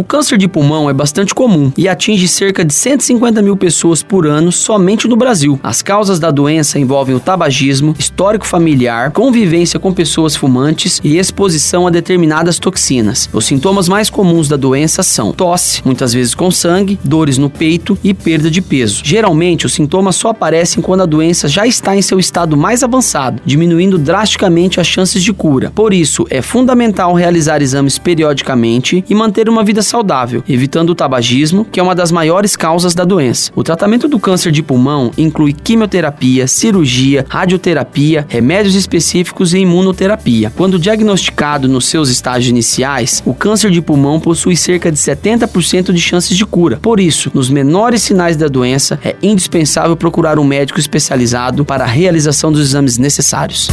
O câncer de pulmão é bastante comum e atinge cerca de 150 mil pessoas por ano somente no Brasil. As causas da doença envolvem o tabagismo, histórico familiar, convivência com pessoas fumantes e exposição a determinadas toxinas. Os sintomas mais comuns da doença são tosse, muitas vezes com sangue, dores no peito e perda de peso. Geralmente, os sintomas só aparecem quando a doença já está em seu estado mais avançado, diminuindo drasticamente as chances de cura. Por isso, é fundamental realizar exames periodicamente e manter uma vida saudável, evitando o tabagismo, que é uma das maiores causas da doença. O tratamento do câncer de pulmão inclui quimioterapia, cirurgia, radioterapia, remédios específicos e imunoterapia. Quando diagnosticado nos seus estágios iniciais, o câncer de pulmão possui cerca de 70% de chances de cura. Por isso, nos menores sinais da doença, é indispensável procurar um médico especializado para a realização dos exames necessários.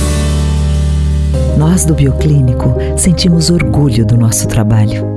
Nós do Bioclínico sentimos orgulho do nosso trabalho